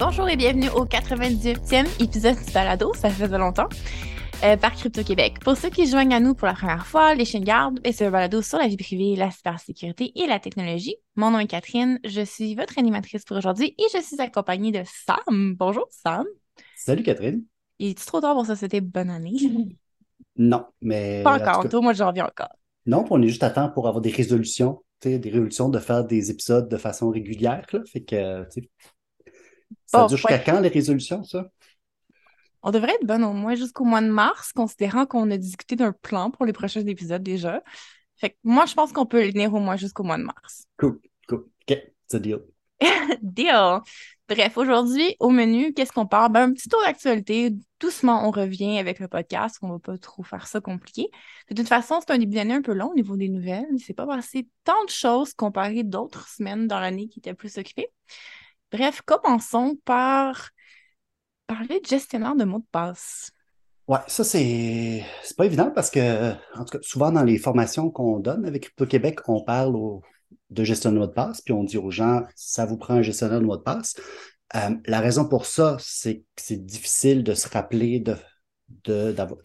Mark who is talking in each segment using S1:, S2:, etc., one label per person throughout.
S1: Bonjour et bienvenue au 98e épisode du Balado, ça fait longtemps, euh, par Crypto-Québec. Pour ceux qui joignent à nous pour la première fois, les chiens gardes, c'est un balado sur la vie privée, la cybersécurité et la technologie. Mon nom est Catherine, je suis votre animatrice pour aujourd'hui et je suis accompagnée de Sam. Bonjour Sam.
S2: Salut Catherine.
S1: Il est trop tard pour ça c'était bonne année?
S2: Non, mais...
S1: Pas encore, toi moi j'en reviens encore.
S2: Non, on est juste à temps pour avoir des résolutions, des résolutions de faire des épisodes de façon régulière, là. Fait que, ça dure jusqu'à quand les résolutions, ça?
S1: On devrait être bonne au moins jusqu'au mois de mars, considérant qu'on a discuté d'un plan pour les prochains épisodes déjà. Fait que moi, je pense qu'on peut le tenir au moins jusqu'au mois de mars.
S2: Cool, cool. OK, c'est deal.
S1: deal. Bref, aujourd'hui, au menu, qu'est-ce qu'on parle? Ben, un petit tour d'actualité. Doucement, on revient avec le podcast. On va pas trop faire ça compliqué. De toute façon, c'est un début d'année un peu long au niveau des nouvelles. Il s'est pas passé tant de choses comparé d'autres semaines dans l'année qui étaient plus occupées. Bref, commençons par parler de gestionnaire de mots de passe.
S2: Ouais, ça, c'est pas évident parce que, en tout cas, souvent dans les formations qu'on donne avec Crypto-Québec, on parle de gestionnaire de mot de passe, puis on dit aux gens, ça vous prend un gestionnaire de mot de passe. Euh, la raison pour ça, c'est que c'est difficile de se rappeler de,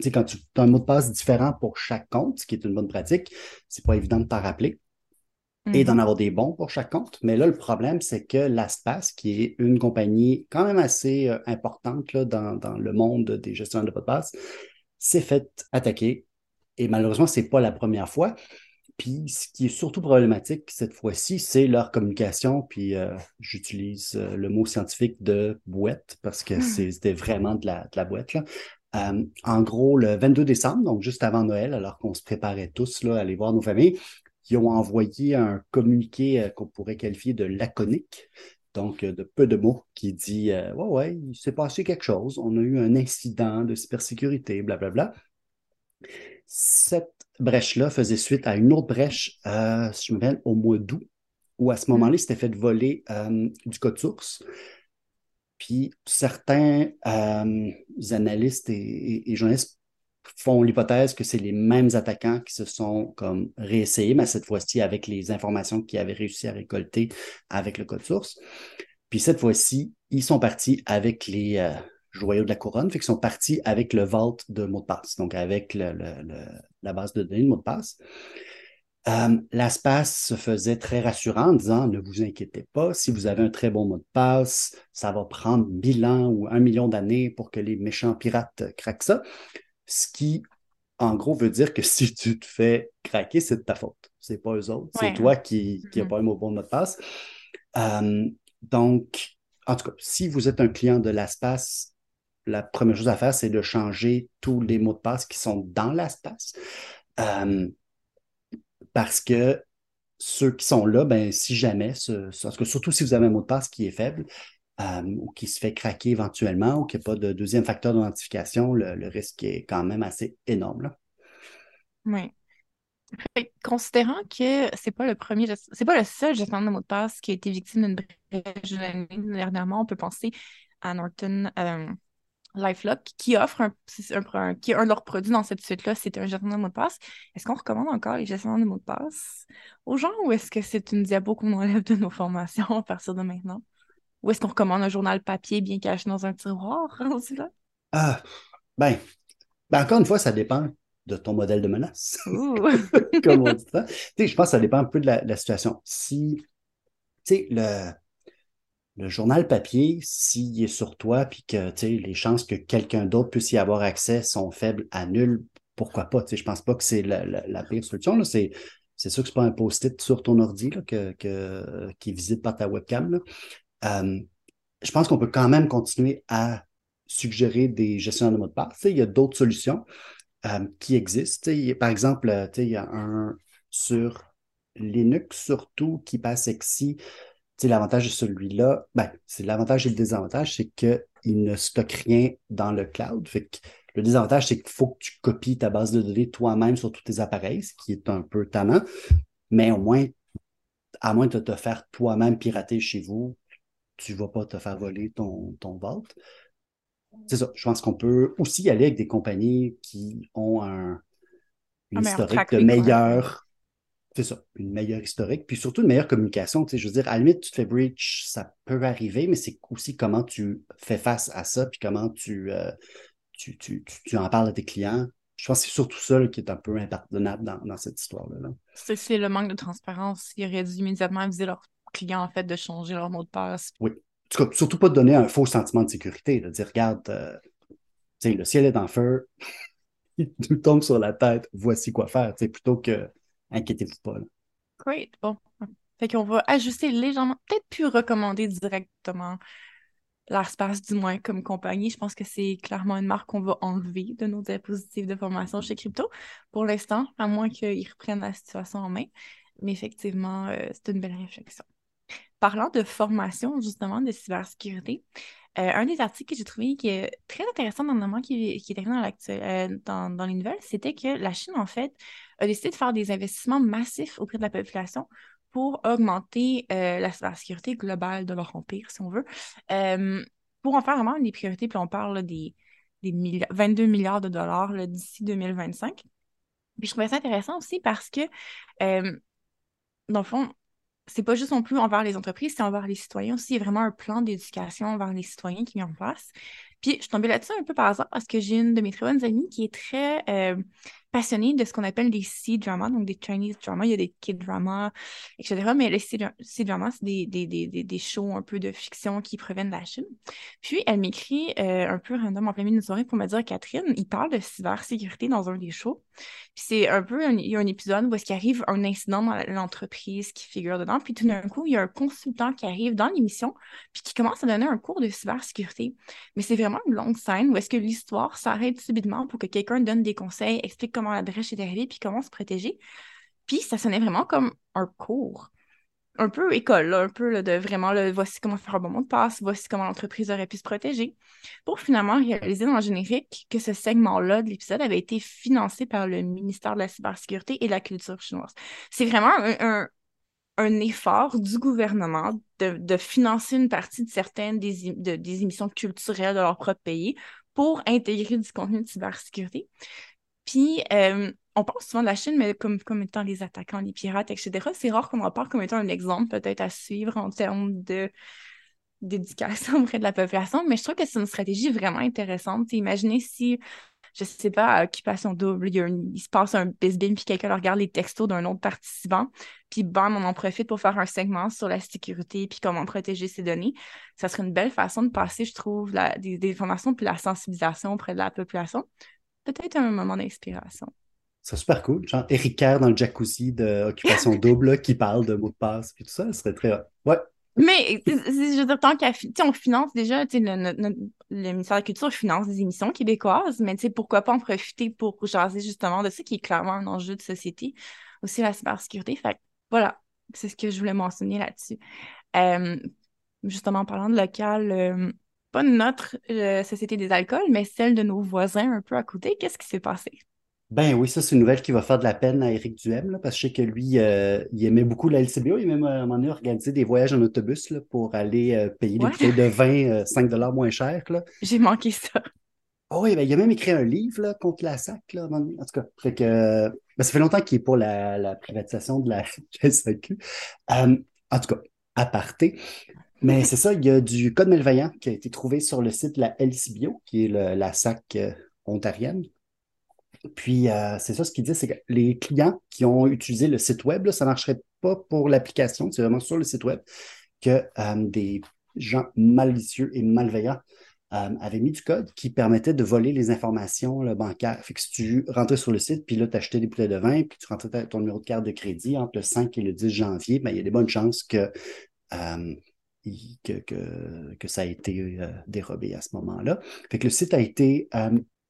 S2: sais, quand tu as un mot de passe différent pour chaque compte, ce qui est une bonne pratique, c'est pas évident de t'en rappeler et d'en mhm. avoir des bons pour chaque compte. Mais là, le problème, c'est que LastPass, qui est une compagnie quand même assez euh, importante là, dans, le monde des gestionnaires de mots de passe, s'est fait attaquer. Et malheureusement, ce n'est pas la première fois. Puis ce qui est surtout problématique cette fois-ci, c'est leur communication. Puis euh, j'utilise euh, le mot scientifique de boîte parce que hmm. c'était vraiment de la, de la boîte. Là. en gros, le 22 décembre, donc juste avant Noël, alors qu'on se préparait tous là, à aller voir nos familles, qui ont envoyé un communiqué euh, qu'on pourrait qualifier de laconique, donc euh, de peu de mots, qui dit euh, Ouais, ouais, il s'est passé quelque chose, on a eu un incident de cybersécurité, blablabla. Cette brèche-là faisait suite à une autre brèche, si je me rappelle, au mois d'août, où à ce moment-là, il s'était fait voler du code source. Puis certains analystes et, et, journalistes font l'hypothèse que c'est les mêmes attaquants qui se sont comme réessayés, mais cette fois-ci avec les informations qu'ils avaient réussi à récolter avec le code source. Puis cette fois-ci, ils sont partis avec les euh, joyaux de la couronne, fait qu'ils sont partis avec le vault de mots de passe, donc avec la base de données de mots de passe. Euh, se faisait très rassurant en disant ne vous inquiétez pas, si vous avez un très bon mot de passe, ça va prendre mille ans ou un million d'années pour que les méchants pirates craquent ça. Ce qui, en gros, veut dire que si tu te fais craquer, c'est de ta faute. C'est pas eux autres. C'est toi qui n'as mm-hmm. pas un mot bon mot de passe. Euh, donc, en tout cas, si vous êtes un client de l'espace, la première chose à faire, c'est de changer tous les mots de passe qui sont dans l'espace. Euh, parce que ceux qui sont là, ben, si jamais, ce, surtout si vous avez un mot de passe qui est faible, euh, ou qui se fait craquer éventuellement ou qu'il n'y a pas de deuxième facteur d'identification, le, risque est quand même assez énorme.
S1: Oui. Considérant que c'est pas le premier, c'est pas le seul gestionnaire de mot de passe qui a été victime d'une brèche dernièrement, on peut penser à Norton euh, LifeLock qui offre un, qui un de leurs produits dans cette suite-là, c'est un gestionnaire de mot de passe. Est-ce qu'on recommande encore les gestionnaires de mot de passe aux gens ou est-ce que c'est une diabo qu'on enlève de nos formations à partir de maintenant? Ou est-ce qu'on recommande un journal papier bien caché dans un tiroir là?
S2: Ah, ben, ben, encore une fois, ça dépend de ton modèle de menace. Comme on dit ça. je pense que ça dépend un peu de la, situation. Si, tu sais, le, le journal papier, s'il est sur toi, puis que les chances que quelqu'un d'autre puisse y avoir accès sont faibles à nul, pourquoi pas? Je ne pense pas que c'est la, pire solution. C'est, c'est sûr que ce n'est pas un post-it sur ton ordi que, que, qui est visible par ta webcam. Là. Euh, je pense qu'on peut quand même continuer à suggérer des gestionnaires de mots de passe. il y a d'autres solutions euh, qui existent. par exemple, euh, il y a un sur Linux surtout qui passe sexy. L'avantage de celui-là, ben, c'est l'avantage et le désavantage, c'est qu'il ne stocke rien dans le cloud. le désavantage, c'est qu'il faut que tu copies ta base de données toi-même sur tous tes appareils, ce qui est un peu tannant. Mais au moins, à moins de te faire toi-même pirater chez vous, tu ne vas pas te faire voler ton, ton C'est ça. Je pense qu'on peut aussi y aller avec des compagnies qui ont un, historique de meilleure c'est ça, une meilleure historique, puis surtout une meilleure communication. Tu sais, je veux dire, à la limite, tu te fais breach, ça peut arriver, mais c'est aussi comment tu fais face à ça, puis comment tu, euh, tu, tu, tu, en parles à tes clients. Je pense que c'est surtout ça qui est un peu impardonnable dans, dans cette histoire-là.
S1: C'est le manque de transparence. Ils auraient dû immédiatement aviser leurs clients en fait de changer leur mot de passe.
S2: Oui. En tout cas, surtout pas de donner un faux sentiment de sécurité, de dire regarde, euh, le ciel est en feu, il nous tombe sur la tête, voici quoi faire, plutôt que Inquiétez-vous pas.
S1: Great. Bon. Fait qu'on va ajuster légèrement, peut-être plus recommander directement l'Arspace, du moins comme compagnie. Je pense que c'est clairement une marque qu'on va enlever de nos diapositives de formation chez Crypto pour l'instant, à moins qu'ils reprennent la situation en main. Mais effectivement, euh, c'est une belle réflexion. Parlant de formation, justement, de cybersécurité, euh, un des articles que j'ai trouvé qui est très intéressant dans le moment qui, qui est arrivé euh, dans, dans, les nouvelles, c'était que la Chine, en fait, a décidé de faire des investissements massifs auprès de la population pour augmenter euh, la cybersécurité globale de leur empire, si on veut, pour en faire vraiment une des priorités. Puis on parle des, des 22 milliards de dollars d'ici 2025. Puis je trouvais ça intéressant aussi parce que, dans le fond, c'est pas juste non plus envers les entreprises, c'est envers les citoyens aussi. Il y a vraiment un plan d'éducation envers les citoyens qui est en place. Puis je suis tombée là-dessus un peu par hasard parce que j'ai une de mes très bonnes amies qui est très euh, passionnée de ce qu'on appelle des C-dramas, donc des Chinese dramas. Il y a des kid dramas, etc. Mais les C-dramas, c'est des, des, des, des, shows un peu de fiction qui proviennent de la Chine. Puis elle m'écrit euh, un peu random en plein milieu de soirée pour me dire Catherine, il parle de cybersécurité dans un des shows. Puis c'est un peu, il y a un épisode où est-ce qu'il arrive un incident dans l'entreprise qui figure dedans. Puis tout d'un coup, il y a un consultant qui arrive dans l'émission puis qui commence à donner un cours de cybersécurité. Mais c'est vraiment une longue scène où est-ce que l'histoire s'arrête subitement pour que quelqu'un donne des conseils, explique comment la brèche est arrivée, puis comment se protéger. Puis ça sonnait vraiment comme un cours. Un peu école, un peu de vraiment, voici comment faire un bon mot de passe, voici comment l'entreprise aurait pu se protéger, pour finalement réaliser dans le générique que ce segment-là de l'épisode avait été financé par le ministère de la Cybersécurité et de la Culture chinoise. C'est vraiment un effort du gouvernement de, financer une partie de certaines des, des émissions culturelles de leur propre pays pour intégrer du contenu de cybersécurité. Puis, euh, on pense souvent de la Chine, mais comme, comme étant les attaquants, les pirates, etc. C'est rare qu'on en parle comme étant un exemple peut-être à suivre en termes de d'éducation auprès de la population, mais je trouve que c'est une stratégie vraiment intéressante. imaginez si je sais pas, occupation double, il, se passe un bisbin, puis quelqu'un regarde les textos d'un autre participant, puis bam, on en profite pour faire un segment sur la sécurité, puis comment protéger ses données. Ça serait une belle façon de passer, je trouve, la, des, des, informations, puis la sensibilisation auprès de la population. Peut-être un moment d'inspiration.
S2: C'est super cool. Genre Eric Kerr dans le jacuzzi d'occupation double qui parle de mots de passe, puis tout ça, ce serait très... Ouais,
S1: mais, je veux dire, tant qu'on finance déjà, le, le, ministère de la Culture finance des émissions québécoises, mais pourquoi pas en profiter pour jaser justement de ça qui est clairement un enjeu de société, aussi la cybersécurité. Fait voilà, c'est ce que je voulais mentionner là-dessus. Euh, justement, en parlant de local, euh, pas notre euh, Société des alcools, mais celle de nos voisins un peu à côté, qu'est-ce qui s'est passé?
S2: Ben oui, ça, c'est une nouvelle qui va faire de la peine à Éric Duhem, parce que je sais que lui, euh, il aimait beaucoup la LCBO. Il a même à un moment donné organisé des voyages en autobus là, pour aller euh, payer des bouteilles de vin 5 euh, moins cher.
S1: J'ai manqué ça.
S2: Oh oui, ben, il a même écrit un livre là, contre la SAC. Là, en tout cas, fait que, ben, ça fait longtemps qu'il est pour la, privatisation de la SAQ. en tout cas, à parté. Mais c'est ça, il y a du code malveillant qui a été trouvé sur le site de la LCBO, qui est la SAC ontarienne. Puis, euh, c'est ça ce qu'il dit, c'est que les clients qui ont utilisé le site web, ça ne marcherait pas pour l'application, c'est vraiment sur le site web que euh, des gens malicieux et malveillants euh, avaient mis du code qui permettait de voler les informations bancaires. Fait que si tu rentrais sur le site, puis là, tu achetais des bouteilles de vin, puis tu rentrais ton numéro de carte de crédit entre le 5 et le 10 janvier, ben, il y a des bonnes chances que, que, que, ça a été dérobé à ce moment-là. Fait que le site a été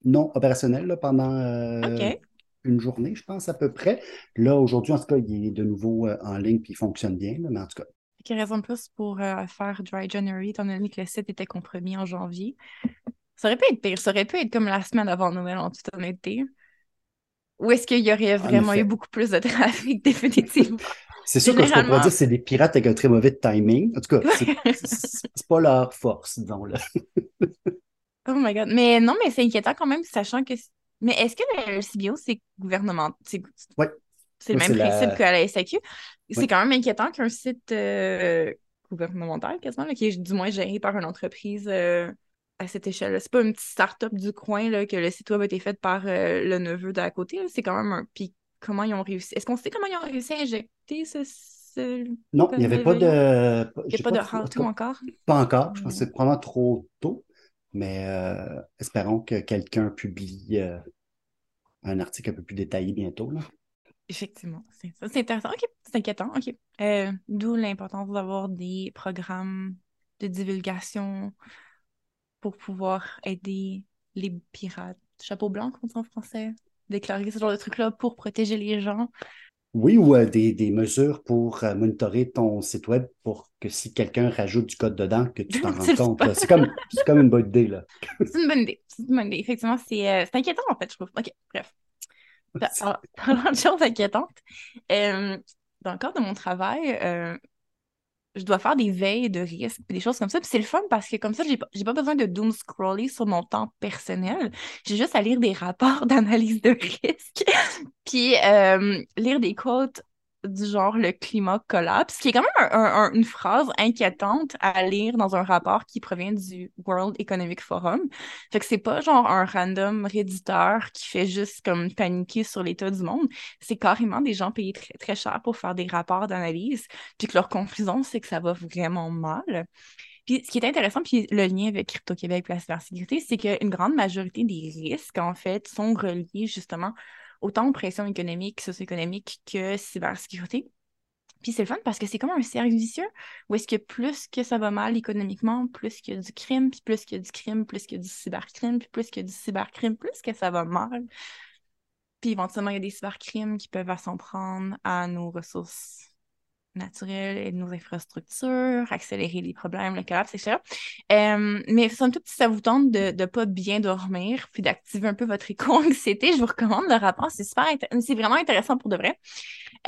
S2: non opérationnel pendant euh, une journée, je pense, à peu près. Là, aujourd'hui, en tout cas, il est de nouveau euh, en ligne puis il fonctionne bien, mais en tout cas.
S1: Quelle raison de plus pour euh, faire Dry January, étant donné que le site était compromis en janvier? Ça aurait pu être pire. Ça aurait pu être comme la semaine avant Noël, en toute honnêteté. Ou est-ce qu'il y aurait vraiment eu beaucoup plus de trafic, définitivement?
S2: C'est sûr que ce qu'on pourrait dire, c'est des pirates avec un très mauvais timing. En tout cas, c'est pas leur force, disons-le.
S1: Oh my god. Mais non, mais c'est inquiétant quand même, sachant que. Mais est-ce que le CBO, c'est gouvernement?
S2: Oui.
S1: C'est le même
S2: la-
S1: principe qu'à la SAQ. C'est quand même inquiétant qu'un site euh, gouvernemental, quasiment, là, qui est du moins géré par une entreprise euh, à cette échelle. C'est pas une petite start-up du coin là, que le site web a été fait par euh, le neveu d'à côté. C'est quand même un. Puis comment ils ont réussi. Est-ce qu'on sait comment ils ont réussi à injecter ce.
S2: Non, il n'y avait pas de.
S1: Il n'y a pas de
S2: cas,
S1: encore?
S2: Pas encore. Je pense que c'est probablement trop tôt. Mais euh, espérons que quelqu'un publie euh, un article un peu plus détaillé bientôt. Là.
S1: Effectivement, c'est ça. C'est intéressant. OK, c'est inquiétant. OK. Euh, D'où l'importance d'avoir des programmes de divulgation pour pouvoir aider les pirates. Chapeau blanc, comme on dit en français. Déclarer ce genre de trucs-là pour protéger les gens.
S2: Oui, ou euh, des, des mesures pour euh, monitorer ton site web pour que si quelqu'un rajoute du code dedans, que tu t'en rendes compte. C'est comme, c'est comme une bonne idée. Là.
S1: C'est une bonne idée. C'est une bonne idée. Effectivement, c'est euh, inquiétant, en fait, je trouve. OK, bref. Par- par- Parlant de choses inquiétantes, euh, dans le cadre de mon travail, euh, je dois faire des veilles de risque, des choses comme ça. Puis c'est le fun parce que comme ça, j'ai pas, pas besoin de doom scroller sur mon temps personnel. J'ai juste à lire des rapports d'analyse de risque, puis euh, lire des quotes du genre le climat collapse, qui est quand même un- un- un- une phrase inquiétante à lire dans un rapport qui provient du World Economic Forum. Fait que c'est pas genre un random réditeur qui fait juste comme paniquer sur l'état du monde. C'est carrément des gens payés très, très cher pour faire des rapports d'analyse, puis que leur conclusion, c'est que ça va vraiment mal. Puis ce qui est intéressant, puis le lien avec Crypto-Québec et la cybersécurité, c'est qu'une grande majorité des risques, en fait, sont reliés justement autant aux pressions économiques, socio-économiques que cybersécurité. Puis c'est le fun parce que c'est comme un cercle vicieux où est-ce que plus que ça va mal économiquement, plus qu'il y a du crime, puis plus qu'il y a du crime, plus qu'il y a du cybercrime, puis plus qu'il y a du cybercrime, plus que ça va mal. Puis éventuellement, il y a des cybercrimes qui peuvent s'en prendre à nos ressources naturelles et nos infrastructures, accélérer les problèmes, le collapse, etc. Euh, mais somme si ça vous tente de ne pas bien dormir, puis d'activer un peu votre éco-anxiété, je vous recommande le rapport. C'est super c'est vraiment intéressant pour de vrai.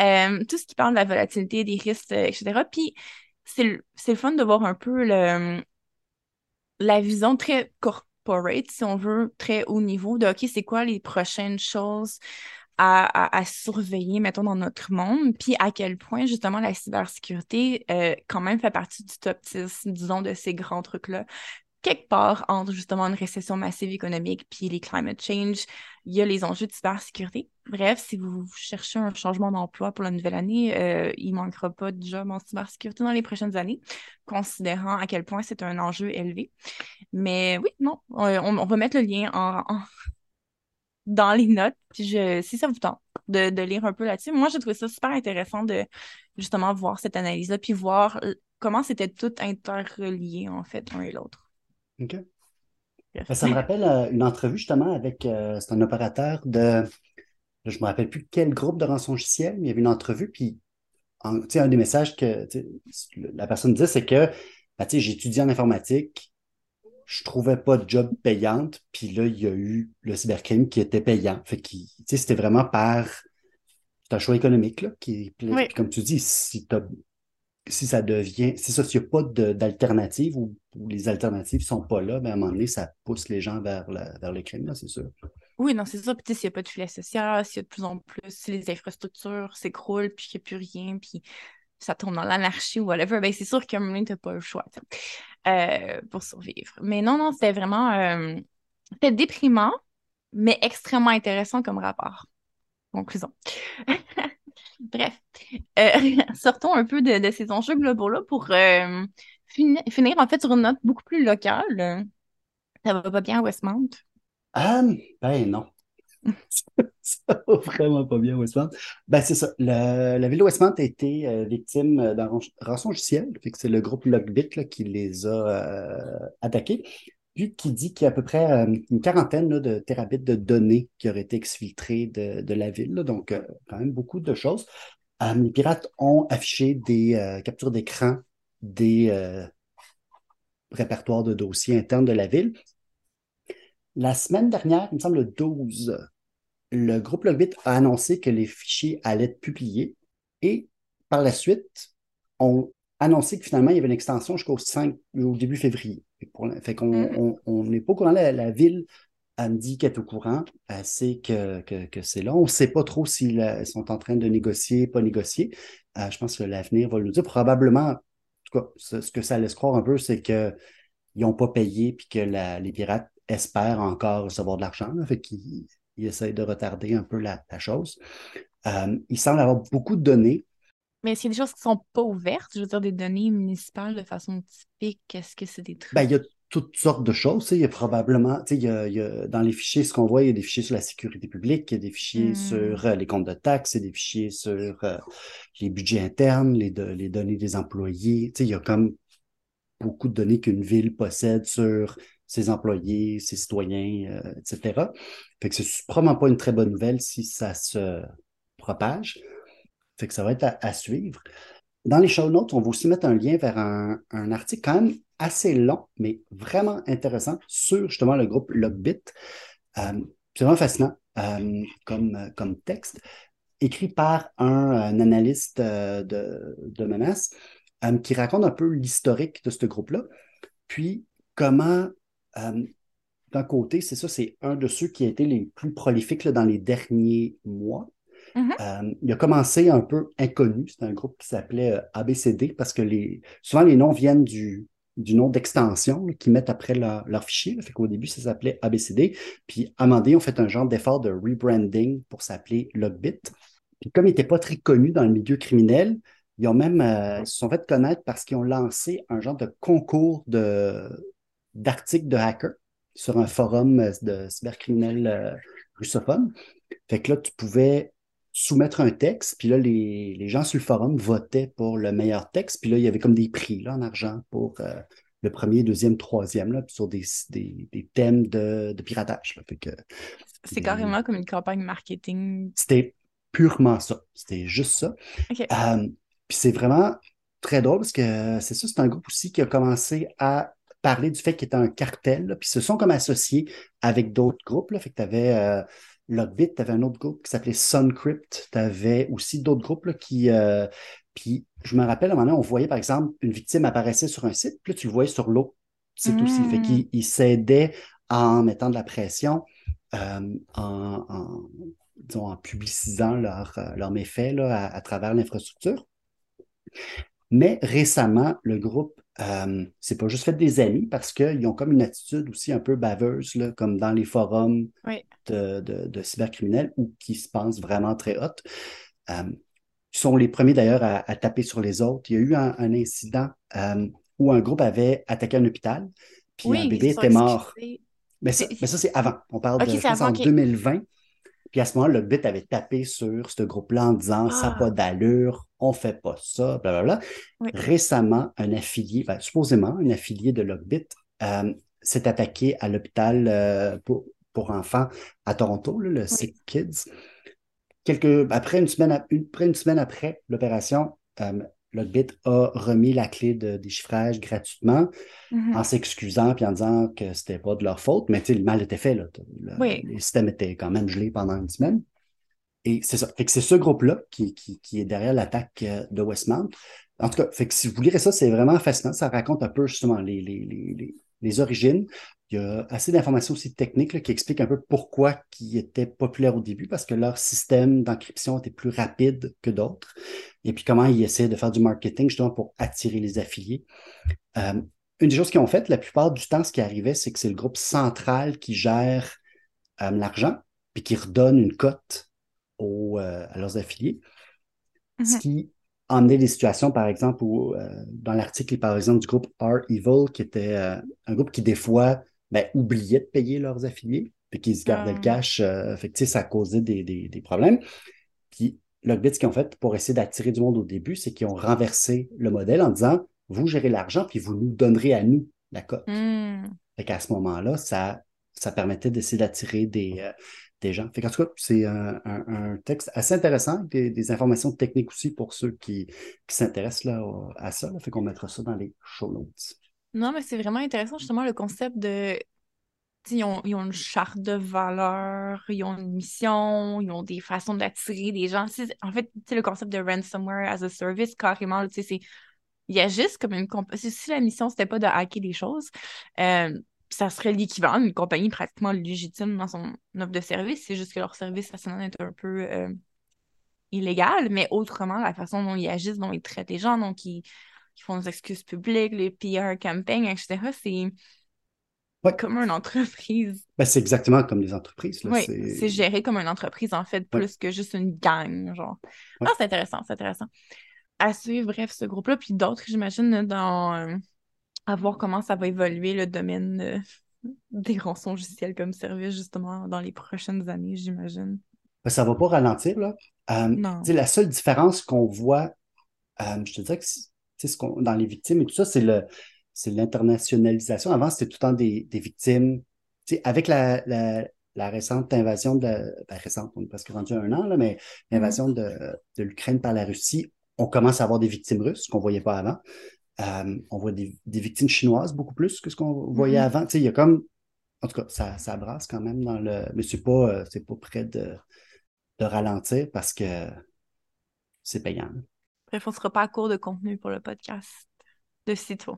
S1: Euh, tout ce qui parle de la volatilité, des risques, etc. Puis c'est le, fun de voir un peu la vision très corporate, si on veut, très haut niveau de OK, c'est quoi les prochaines choses à, à, à surveiller, mettons, dans notre monde, puis à quel point, justement, la cybersécurité, euh, quand même, fait partie du top 10, disons, de ces grands trucs-là. Quelque part entre, justement, une récession massive économique puis les climate change, il y a les enjeux de cybersécurité. Bref, si vous cherchez un changement d'emploi pour la nouvelle année, euh, il manquera pas de job en cybersécurité dans les prochaines années, considérant à quel point c'est un enjeu élevé. Mais oui, non, on, on va mettre le lien en, en- dans les notes, puis je, si ça vous tente de, de lire un peu là-dessus. Moi, j'ai trouvé ça super intéressant de justement voir cette analyse-là, puis voir comment c'était tout interrelié, en fait, l'un et l'autre.
S2: OK. Ben, ça me rappelle euh, une entrevue justement avec euh, c'est un opérateur de. Je me rappelle plus quel groupe de rançongiciel, mais il y avait une entrevue, puis en- tu sais, un des messages que la personne disait, c'est que ben, tu sais, j'ai étudié en informatique, je trouvais pas de job payante, puis là, il y a eu le cybercrime qui était payant. Fait que tu sais, c'était vraiment par c'est un choix économique, là, qui puis
S1: Oui.
S2: comme tu dis, si t'as- si ça devient, si ça, s'il n'y a pas d'alternative ou, ou les alternatives sont pas là, ben à un moment donné, ça pousse les gens vers, la- vers le crime, là, c'est sûr.
S1: Oui, non, c'est ça. Puis, s'il n'y a pas de filet social, s'il y a de plus en plus, si les infrastructures s'écroulent, puis qu'il n'y a plus rien, puis ça tombe dans l'anarchie ou whatever, ben c'est sûr qu'à un moment donné, tu n'as pas le choix euh, pour survivre. Mais non, non, c'était vraiment... euh, déprimant, mais extrêmement intéressant comme rapport. Conclusion. Bref, Euh, sortons un peu de, ces enjeux globaux-là pour fini- finir en fait sur une note beaucoup plus locale. Ça va pas bien à Westmount?
S2: Ben non. Ça va vraiment pas bien, Westmount. Ben, c'est ça. La ville de Westmount a été euh, victime euh, d'un ran- rançongiciel. Fait que c'est le groupe Lockbit qui les a euh, attaqués. Puis qui dit qu'il y a à peu près une quarantaine de terabits de données qui auraient été exfiltrées de, la ville. donc, quand même beaucoup de choses. Les pirates ont affiché des captures d'écran des répertoires de dossiers internes de la ville. La semaine dernière, il me semble le 12, le groupe Logbit a annoncé que les fichiers allaient être publiés et par la suite, ont annoncé que finalement, il y avait une extension jusqu'au 5, au début février. Fait, qu'on
S1: Mm.
S2: on- on n'est pas au courant, la, la ville Elle me dit qu'elle est au courant, elle sait que, que, c'est là. On ne sait pas trop s'ils sont en train de négocier, pas négocier. Euh, je pense que l'avenir va nous dire. Probablement, en tout cas, ce, que ça laisse croire un peu, c'est qu'ils n'ont pas payé puis que les pirates espèrent encore recevoir de l'argent. Fait qu'ils essayent de retarder un peu la, chose. Euh, il semble avoir beaucoup de données.
S1: Mais est-ce qu'il y a des choses qui ne sont pas ouvertes? Je veux dire, des données municipales de façon typique, est-ce que c'est des trucs?
S2: Ben, il y a toutes sortes de choses. Il y a probablement, il y a, dans les fichiers, ce qu'on voit, il y a des fichiers sur la sécurité publique, il y a des fichiers hmm. sur euh, les comptes de taxes, il y a des fichiers sur euh, les budgets internes, les, les données des employés. Il y a comme beaucoup de données qu'une ville possède sur ses employés, ses citoyens, euh, etc. Fait que c'est probablement pas une très bonne nouvelle si ça se propage. Fait que ça va être à, suivre. Dans les show notes, on va aussi mettre un lien vers un, article quand même assez long, mais vraiment intéressant sur justement le groupe Logbit. Euh, c'est vraiment fascinant euh, comme, comme texte, écrit par un, analyste euh, de, de menaces qui raconte un peu l'historique de ce groupe-là, puis comment, d'un côté, c'est ça, c'est un de ceux qui a été les plus prolifiques dans les derniers mois. Mm-hmm. il a commencé un peu inconnu, c'est un groupe qui s'appelait ABCD parce que les, souvent les noms viennent du, du nom d'extension qu'ils mettent après leur, fichier. Fait qu'au début, ça s'appelait ABCD. Puis Amandé ont fait un genre d'effort de rebranding pour s'appeler Logbit. Puis comme ils n'étaient pas très connus dans le milieu criminel, ils ont même euh, se sont fait connaître parce qu'ils ont lancé un genre de concours de, d'articles de hackers sur un forum euh, de cybercriminels euh, russophones. Fait que là, tu pouvais soumettre un texte, puis là, les, gens sur le forum votaient pour le meilleur texte, puis là, il y avait comme des prix là, en argent pour euh, le premier, deuxième, troisième, là, sur des, thèmes de, piratage.
S1: c'est carrément comme une campagne marketing.
S2: C'était purement ça. C'était juste ça. Euh, puis c'est vraiment très drôle parce que c'est ça, c'est un groupe aussi qui a commencé à parler du fait qu'il était un cartel, puis se sont comme associés avec d'autres groupes. Là, fait que tu avais euh, Logbit, tu avais un autre groupe qui s'appelait Suncrypt, tu avais aussi d'autres groupes qui. Euh, puis je me rappelle, à un moment donné, on voyait par exemple une victime apparaissait sur un site, puis là, tu le voyais sur l'autre site aussi. Fait hmm. qu'il s'aidait en mettant de la pression, euh, en, en, publicisant leurs leur méfaits là, à, travers l'infrastructure. Mais récemment, le groupe euh, c'est pas juste fait des amis parce qu'ils ont comme une attitude aussi un peu baveuse, là, comme dans les forums de, de, cybercriminels ou qui se pensent vraiment très hautes. Euh, ils sont les premiers d'ailleurs à, taper sur les autres. Il y a eu un, incident euh, où un groupe avait attaqué un hôpital, puis un bébé était mort. Mais ça, mais ça c'est avant. On parle de, je en 2020. Puis à ce moment-là, le bit avait tapé sur ce groupe-là en disant ça n'a pas ah. d'allure, on fait pas ça, blablabla. Récemment, un affilié, ben, supposément un affilié de Logbit, euh, s'est attaqué à l'hôpital euh, pour, enfants à Toronto, le Sick Kids. Quelques, après, une semaine, après une semaine après l'opération, euh, Logbit a remis la clé de déchiffrage gratuitement mm-hmm. en s'excusant puis en disant que c'était pas de leur faute, mais le mal était fait. Là. Le, système était quand même gelé pendant une semaine. Et c'est ça. c'est ce groupe-là qui, est derrière l'attaque euh, de Westmount. En tout cas, fait que si vous lirez ça, c'est vraiment fascinant. Ça raconte un peu justement les, les, origines. Il y a assez d'informations aussi techniques qui expliquent un peu pourquoi ils étaient populaires au début, parce que leur système d'encryption était plus rapide que d'autres. Et puis comment ils essaient de faire du marketing justement pour attirer les affiliés. Euh, une des choses qu'ils ont faites, la plupart du temps, ce qui arrivait, c'est que c'est le groupe central qui gère euh, l'argent, puis qui redonne une cote euh, à leurs affiliés. Ce mm-hmm. qui emmenait des situations, par exemple, où, euh, dans l'article, par exemple, du groupe R Evil, qui était euh, un groupe qui, des fois, ben, oubliait de payer leurs affiliés, puis qui se gardait le ah. cash. fait ça causait des, des, problèmes. Puis, Logbit, ce qu'ils ont fait pour essayer d'attirer du monde au début, c'est qu'ils ont renversé le modèle en disant vous gérez l'argent, puis vous nous donnerez à nous la cote. Mm. Fait qu'à ce moment-là, ça, ça permettait d'essayer d'attirer des, des gens. en tout cas, c'est un, texte assez intéressant, des, informations techniques aussi pour ceux qui, s'intéressent là, à ça. Là. Fait qu'on mettra ça dans les show notes.
S1: Non, mais c'est vraiment intéressant justement le concept de. Ils ont, ils ont, une charte de valeurs, ils ont une mission, ils ont des façons d'attirer des gens. En fait, le concept de ransomware as a service, carrément, c'est il y a juste comme une si la mission c'était pas de hacker des choses euh, ça serait l'équivalent d'une compagnie pratiquement légitime dans son offre de service. C'est juste que leur service national est un peu euh, illégal, mais autrement, la façon dont ils agissent, dont ils traitent les gens, donc ils, font des excuses publiques, les PR campaigns, etc., c'est comme une entreprise.
S2: Ben, c'est exactement comme des entreprises.
S1: Oui, c'est géré comme une entreprise, en fait, plus que juste une gang, genre. Ah, c'est intéressant, c'est intéressant. À suivre, bref, ce groupe-là, puis d'autres, j'imagine, dans... À voir comment ça va évoluer le domaine euh, des rançons logiciels comme service, justement, dans les prochaines années, j'imagine.
S2: Ben, ça ne va pas ralentir, là. Euh, non. La seule différence qu'on voit, euh, je te dirais que ce dans les victimes et tout ça, c'est le c'est l'internationalisation. Avant, c'était tout le temps des, des victimes. avec la, la, la, récente invasion de ben, récente, on est presque rendu un an, là, mais l'invasion mm-hmm. de, de l'Ukraine par la Russie, on commence à avoir des victimes russes qu'on ne voyait pas avant. Euh, on voit des, victimes chinoises beaucoup plus que ce qu'on voyait mm-hmm. avant. il y a comme. En tout cas, ça, ça brasse quand même dans le. Mais c'est pas, euh, c'est pas près de, de ralentir parce que c'est payant.
S1: Bref, on ne sera pas à court de contenu pour le podcast de sitôt.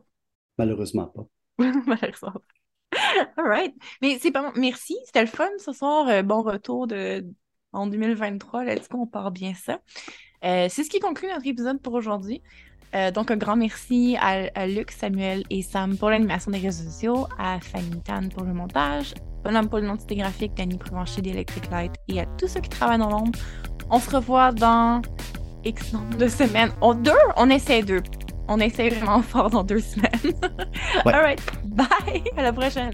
S2: Malheureusement pas.
S1: Malheureusement pas. All right. Mais c'est pas Merci. C'était le fun ce soir. Euh, bon retour de en 2023. Let's go, on part bien ça. c'est ce qui conclut notre épisode pour aujourd'hui. Euh, donc, un grand merci à, Luc, Samuel et Sam pour l'animation des réseaux sociaux, à Fanny Tan pour le montage, Bonhomme pour l'identité graphique, Danny Prévencher d'Electric Light et à tous ceux qui travaillent dans l'ombre. On se revoit dans X nombre de semaines. En deux, on essaie deux. On essaie vraiment fort dans deux semaines. All right. Bye. À la prochaine.